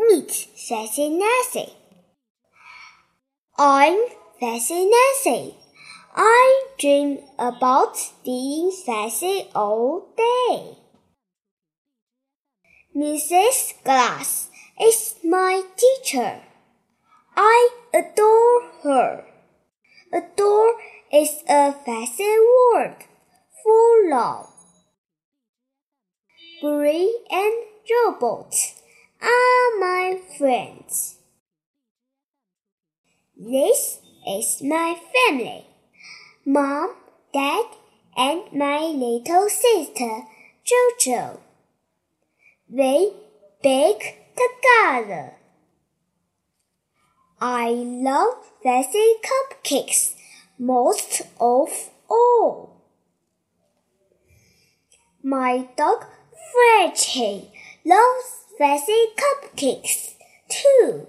Meet Fancy Nancy. I'm Fancy Nancy. I dream about being sassy all day. Mrs. Glass is my teacher. I adore her. Adore is a fancy word for love. Bree and Robert are my friends. This is my family. Mom, Dad, and my little sister, Jojo. We bake together. I love fancy cupcakes most of all. My dog Freddy loves fancy cupcakes too.